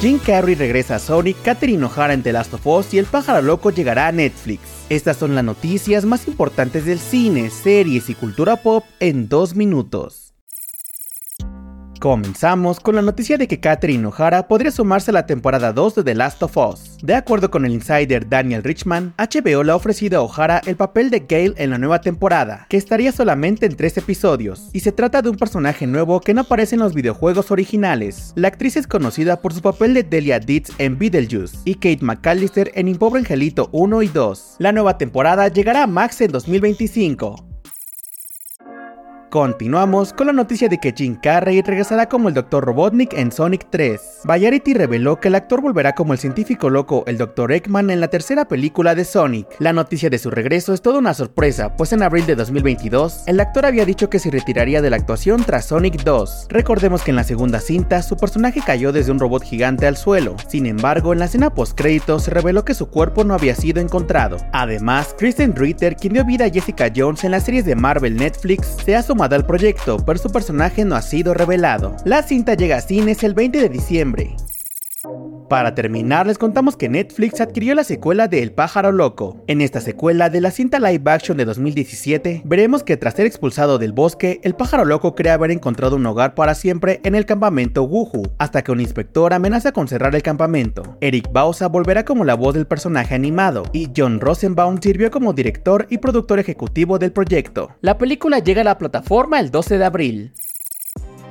Jim Carrey regresa a Sonic, Catherine O'Hara en The Last of Us y El pájaro loco llegará a Netflix. Estas son las noticias más importantes del cine, series y cultura pop en dos minutos. Comenzamos con la noticia de que Catherine O'Hara podría sumarse a la temporada 2 de The Last of Us. De acuerdo con el insider Daniel Richman, HBO le ha ofrecido a O'Hara el papel de Gale en la nueva temporada, que estaría solamente en tres episodios, y se trata de un personaje nuevo que no aparece en los videojuegos originales. La actriz es conocida por su papel de Delia Ditz en Beetlejuice y Kate McAllister en Impobre Angelito 1 y 2. La nueva temporada llegará a Max en 2025. Continuamos con la noticia de que Jim Carrey regresará como el Dr. Robotnik en Sonic 3. Variety reveló que el actor volverá como el científico loco el Dr. Eggman en la tercera película de Sonic. La noticia de su regreso es toda una sorpresa, pues en abril de 2022, el actor había dicho que se retiraría de la actuación tras Sonic 2. Recordemos que en la segunda cinta, su personaje cayó desde un robot gigante al suelo. Sin embargo, en la escena post-crédito se reveló que su cuerpo no había sido encontrado. Además, Kristen Ritter, quien dio vida a Jessica Jones en las series de Marvel Netflix, se ha al proyecto, pero su personaje no ha sido revelado. La cinta llega a cines el 20 de diciembre. Para terminar, les contamos que Netflix adquirió la secuela de El pájaro loco. En esta secuela de la cinta live action de 2017, veremos que tras ser expulsado del bosque, el pájaro loco cree haber encontrado un hogar para siempre en el campamento Wuhu, hasta que un inspector amenaza con cerrar el campamento. Eric Bauza volverá como la voz del personaje animado, y John Rosenbaum sirvió como director y productor ejecutivo del proyecto. La película llega a la plataforma el 12 de abril.